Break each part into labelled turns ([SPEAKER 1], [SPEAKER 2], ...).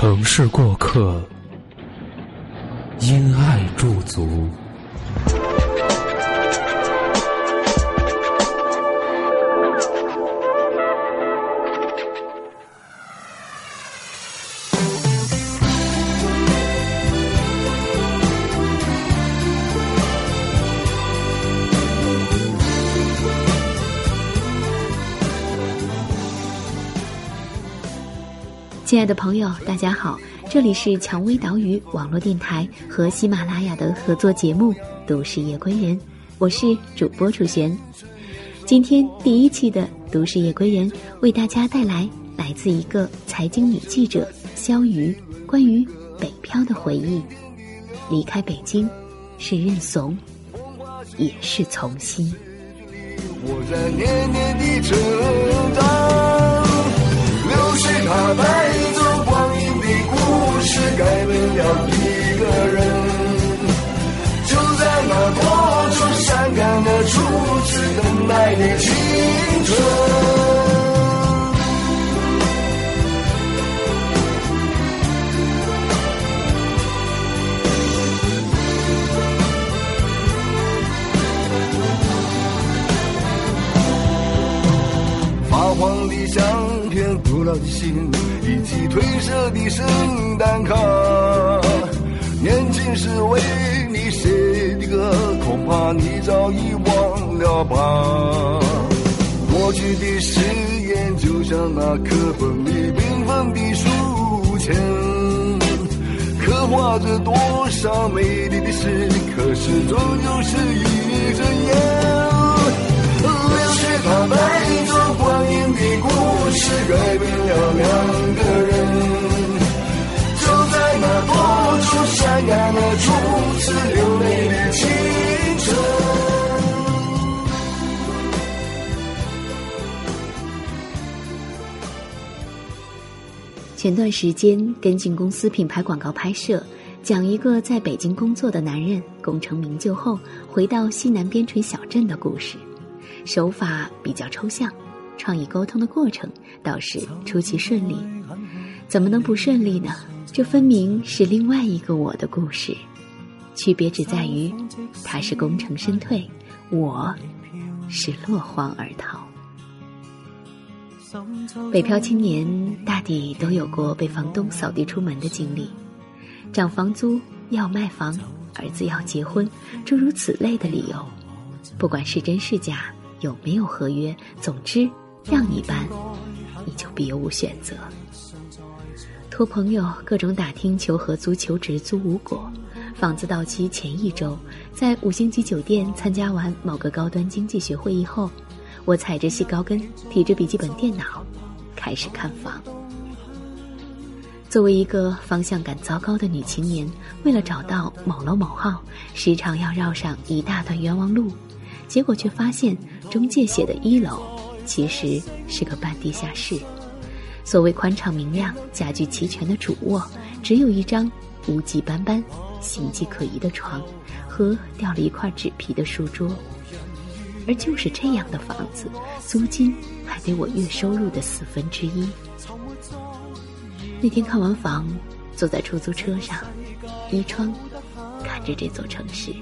[SPEAKER 1] 城市过客，因爱驻足。
[SPEAKER 2] 亲爱的朋友，大家好，这里是蔷薇岛屿网络电台和喜马拉雅的合作节目《都市夜归人》，我是主播楚璇。今天第一期的《都市夜归人》为大家带来来自一个财经女记者肖瑜关于北漂的回忆。离开北京，是认怂，也是从心。我在年年的成长。他带走光阴的故事，改变了一个人。就在那多愁善感的初次等待的古老的信以及褪色的圣诞卡，年轻时为你写的歌，恐怕你早已忘了吧。过去的誓言就像那课本里缤纷的书签，刻画着多少美丽的事，可是终究是一阵烟。流水它带走光阴的故事，改变了两个人。就在那多愁善感的初次流泪的青春。前段时间跟进公司品牌广告拍摄，讲一个在北京工作的男人功成名就后回到西南边陲小镇的故事。手法比较抽象，创意沟通的过程倒是出奇顺利。怎么能不顺利呢？这分明是另外一个我的故事，区别只在于他是功成身退，我是落荒而逃。北漂青年大抵都有过被房东扫地出门的经历，涨房租、要卖房、儿子要结婚，诸如此类的理由，不管是真是假。有没有合约？总之，让你搬，你就别无选择。托朋友各种打听求合租求职租无果，房子到期前一周，在五星级酒店参加完某个高端经济学会议后，我踩着细高跟，提着笔记本电脑，开始看房。作为一个方向感糟糕的女青年，为了找到某楼某号，时常要绕上一大段冤枉路。结果却发现，中介写的一楼其实是个半地下室。所谓宽敞明亮、家具齐全的主卧，只有一张污迹斑斑、形迹可疑的床和掉了一块纸皮的书桌。而就是这样的房子，租金还得我月收入的四分之一。那天看完房，坐在出租车上，依窗看着这座城市。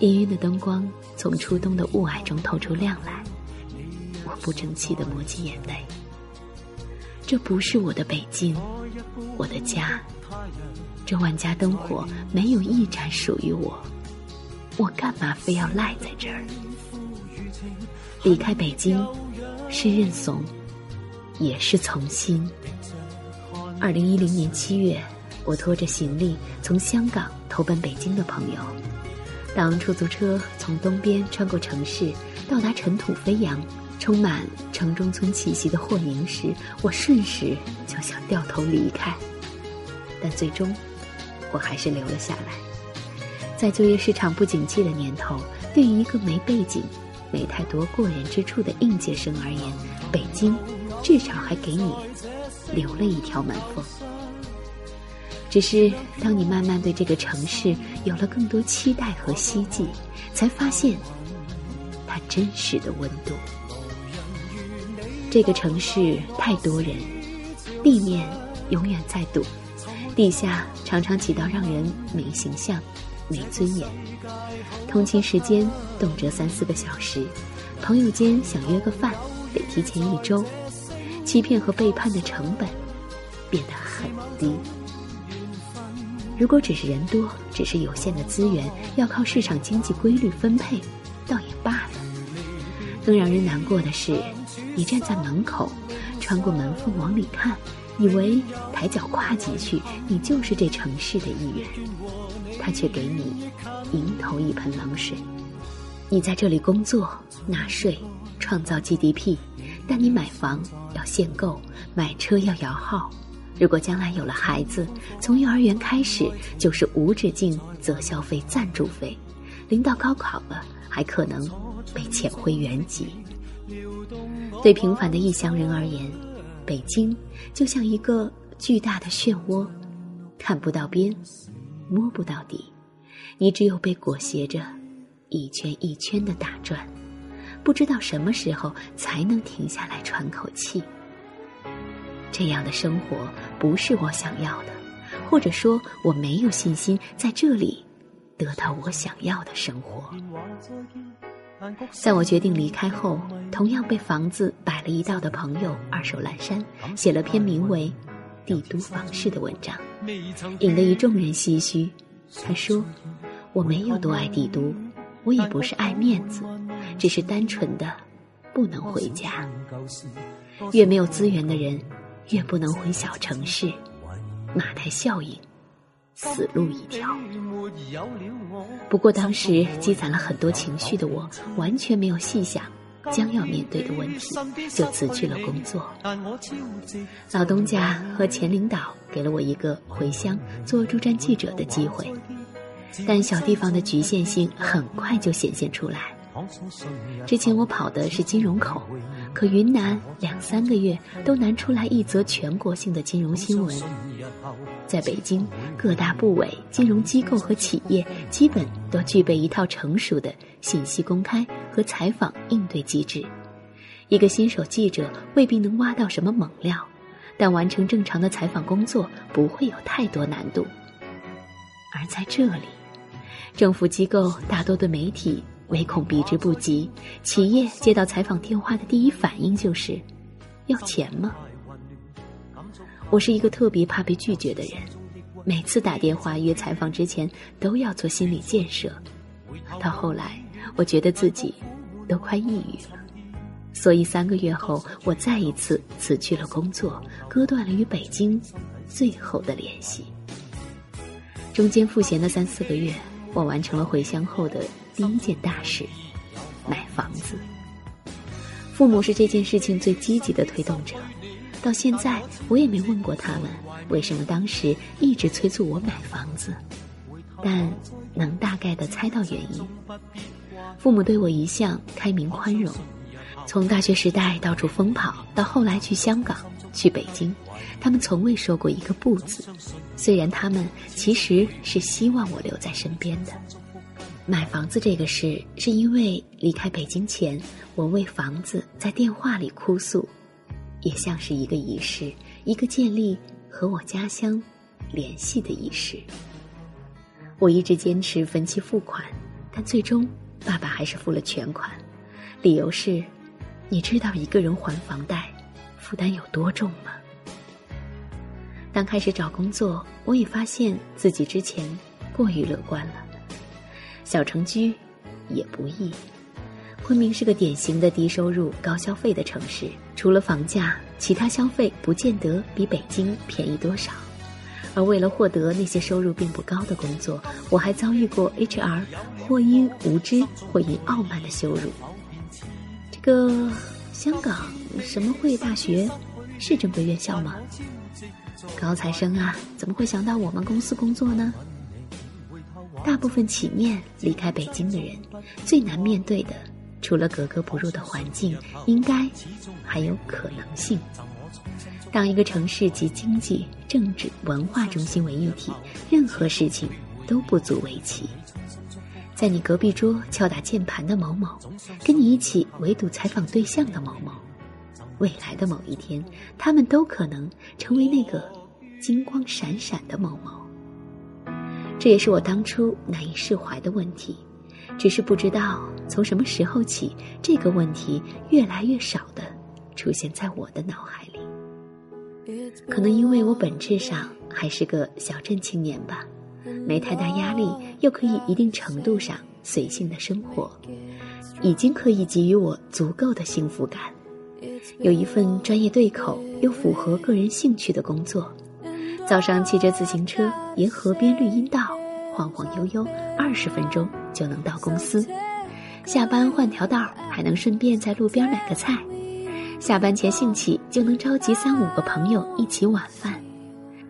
[SPEAKER 2] 氤氲的灯光从初冬的雾霭中透出亮来，我不争气的抹起眼泪。这不是我的北京，我的家。这万家灯火没有一盏属于我，我干嘛非要赖在这儿？离开北京，是认怂，也是从心。二零一零年七月，我拖着行李从香港投奔北京的朋友。当出租车从东边穿过城市，到达尘土飞扬、充满城中村气息的霍宁时，我瞬时就想掉头离开，但最终，我还是留了下来。在就业市场不景气的年头，对于一个没背景、没太多过人之处的应届生而言，北京至少还给你留了一条门缝。只是当你慢慢对这个城市有了更多期待和希冀，才发现它真实的温度。这个城市太多人，地面永远在堵，地下常常挤到让人没形象、没尊严。通勤时间动辄三四个小时，朋友间想约个饭得提前一周，欺骗和背叛的成本变得很低。如果只是人多，只是有限的资源要靠市场经济规律分配，倒也罢了。更让人难过的是，你站在门口，穿过门缝往里看，以为抬脚跨进去，你就是这城市的一员，他却给你迎头一盆冷水。你在这里工作、纳税、创造 GDP，但你买房要限购，买车要摇号。如果将来有了孩子，从幼儿园开始就是无止境择校费、赞助费，临到高考了，还可能被遣回原籍。对平凡的异乡人而言，北京就像一个巨大的漩涡，看不到边，摸不到底，你只有被裹挟着一圈一圈的打转，不知道什么时候才能停下来喘口气。这样的生活不是我想要的，或者说我没有信心在这里得到我想要的生活。在我决定离开后，同样被房子摆了一道的朋友二手阑珊写了篇名为《帝都房事》的文章，引得一众人唏嘘。他说：“我没有多爱帝都，我也不是爱面子，只是单纯的不能回家。越没有资源的人。”越不能回小城市，马太效应，死路一条。不过当时积攒了很多情绪的我，完全没有细想将要面对的问题，就辞去了工作。老东家和前领导给了我一个回乡做驻站记者的机会，但小地方的局限性很快就显现出来。之前我跑的是金融口，可云南两三个月都难出来一则全国性的金融新闻。在北京，各大部委、金融机构和企业基本都具备一套成熟的信息公开和采访应对机制。一个新手记者未必能挖到什么猛料，但完成正常的采访工作不会有太多难度。而在这里，政府机构大多对媒体。唯恐避之不及，企业接到采访电话的第一反应就是：“要钱吗？”我是一个特别怕被拒绝的人，每次打电话约采访之前都要做心理建设。到后来，我觉得自己都快抑郁了，所以三个月后，我再一次辞去了工作，割断了与北京最后的联系。中间赋闲的三四个月，我完成了回乡后的。第一件大事，买房子。父母是这件事情最积极的推动者，到现在我也没问过他们为什么当时一直催促我买房子，但能大概的猜到原因。父母对我一向开明宽容，从大学时代到处疯跑，到后来去香港、去北京，他们从未说过一个不字。虽然他们其实是希望我留在身边的。买房子这个事，是因为离开北京前，我为房子在电话里哭诉，也像是一个仪式，一个建立和我家乡联系的仪式。我一直坚持分期付款，但最终爸爸还是付了全款，理由是：你知道一个人还房贷负担有多重吗？当开始找工作，我也发现自己之前过于乐观了。小城居也不易，昆明是个典型的低收入高消费的城市，除了房价，其他消费不见得比北京便宜多少。而为了获得那些收入并不高的工作，我还遭遇过 HR 或因无知或因傲慢的羞辱。这个香港什么会大学是正规院校吗？高材生啊，怎么会想到我们公司工作呢？大部分起面离开北京的人，最难面对的，除了格格不入的环境，应该还有可能性。当一个城市集经济、政治、文化中心为一体，任何事情都不足为奇。在你隔壁桌敲打键盘的某某，跟你一起围堵采访对象的某某，未来的某一天，他们都可能成为那个金光闪闪的某某。这也是我当初难以释怀的问题，只是不知道从什么时候起，这个问题越来越少的出现在我的脑海里。可能因为我本质上还是个小镇青年吧，没太大压力，又可以一定程度上随性的生活，已经可以给予我足够的幸福感。有一份专业对口又符合个人兴趣的工作，早上骑着自行车沿河边绿荫道晃晃悠悠，二十分钟就能到公司。下班换条道，还能顺便在路边买个菜。下班前兴起就能召集三五个朋友一起晚饭，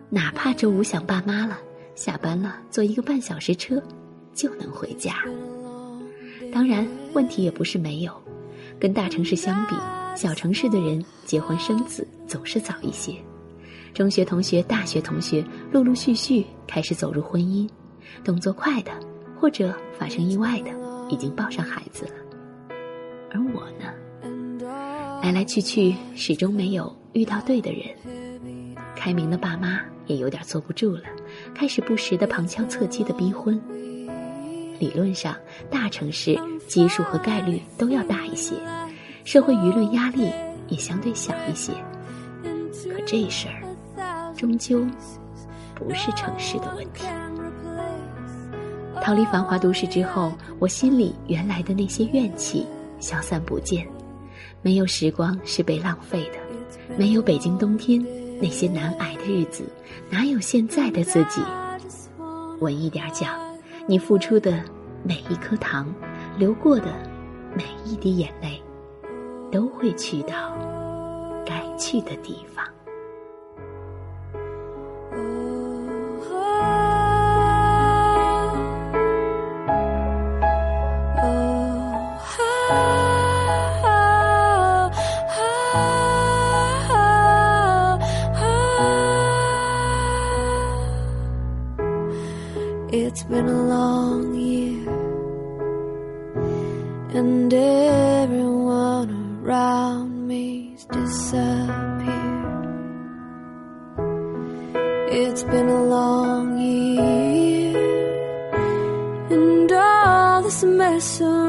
[SPEAKER 2] 哪怕周五想爸妈了，下班了坐一个半小时车就能回家。当然，问题也不是没有，跟大城市相比，小城市的人结婚生子总是早一些。中学同学、大学同学陆陆续续开始走入婚姻，动作快的或者发生意外的已经抱上孩子了，而我呢？来来去去，始终没有遇到对的人。开明的爸妈也有点坐不住了，开始不时的旁敲侧击的逼婚。理论上，大城市基数和概率都要大一些，社会舆论压力也相对小一些。可这事儿，终究不是城市的问题。逃离繁华都市之后，我心里原来的那些怨气消散不见。没有时光是被浪费的，没有北京冬天那些难挨的日子，哪有现在的自己？稳一点讲，你付出的每一颗糖，流过的每一滴眼泪，都会去到该去的地方。
[SPEAKER 3] Everyone around me's disappeared. It's been a long year, and all this mess around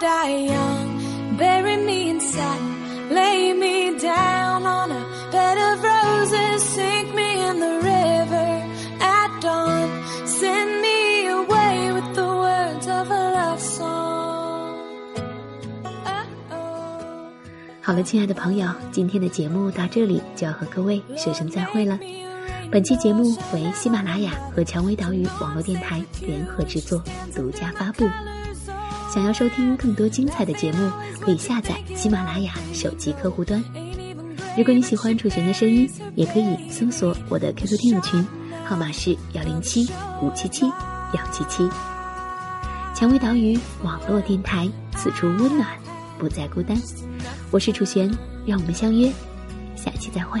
[SPEAKER 3] die young, bury me in satin, lay me down on a bed of roses, sink me in the river at dawn, send me away with the words of a love song. Oh-oh.
[SPEAKER 2] 好了，亲爱的朋友，今天的节目到这里就要和各位说声再会了。本期节目为喜马拉雅和蔷薇岛屿网络电台联合制作，独家发布。想要收听更多精彩的节目，可以下载喜马拉雅手机客户端。如果你喜欢楚璇的声音，也可以搜索我的 QQ 听友群号码是幺零七五七七幺七七。蔷薇岛屿网络电台，此处温暖，不再孤单。我是楚璇，让我们相约下期再会。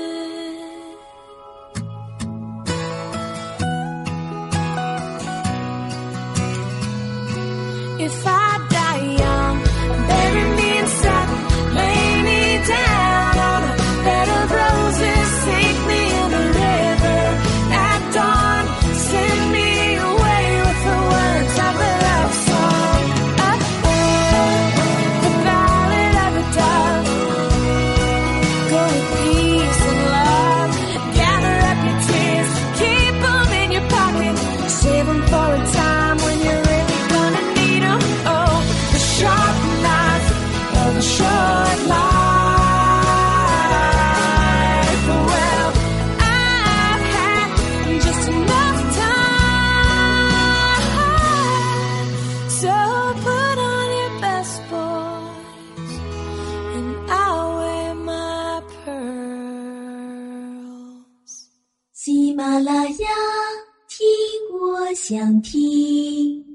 [SPEAKER 4] 想听。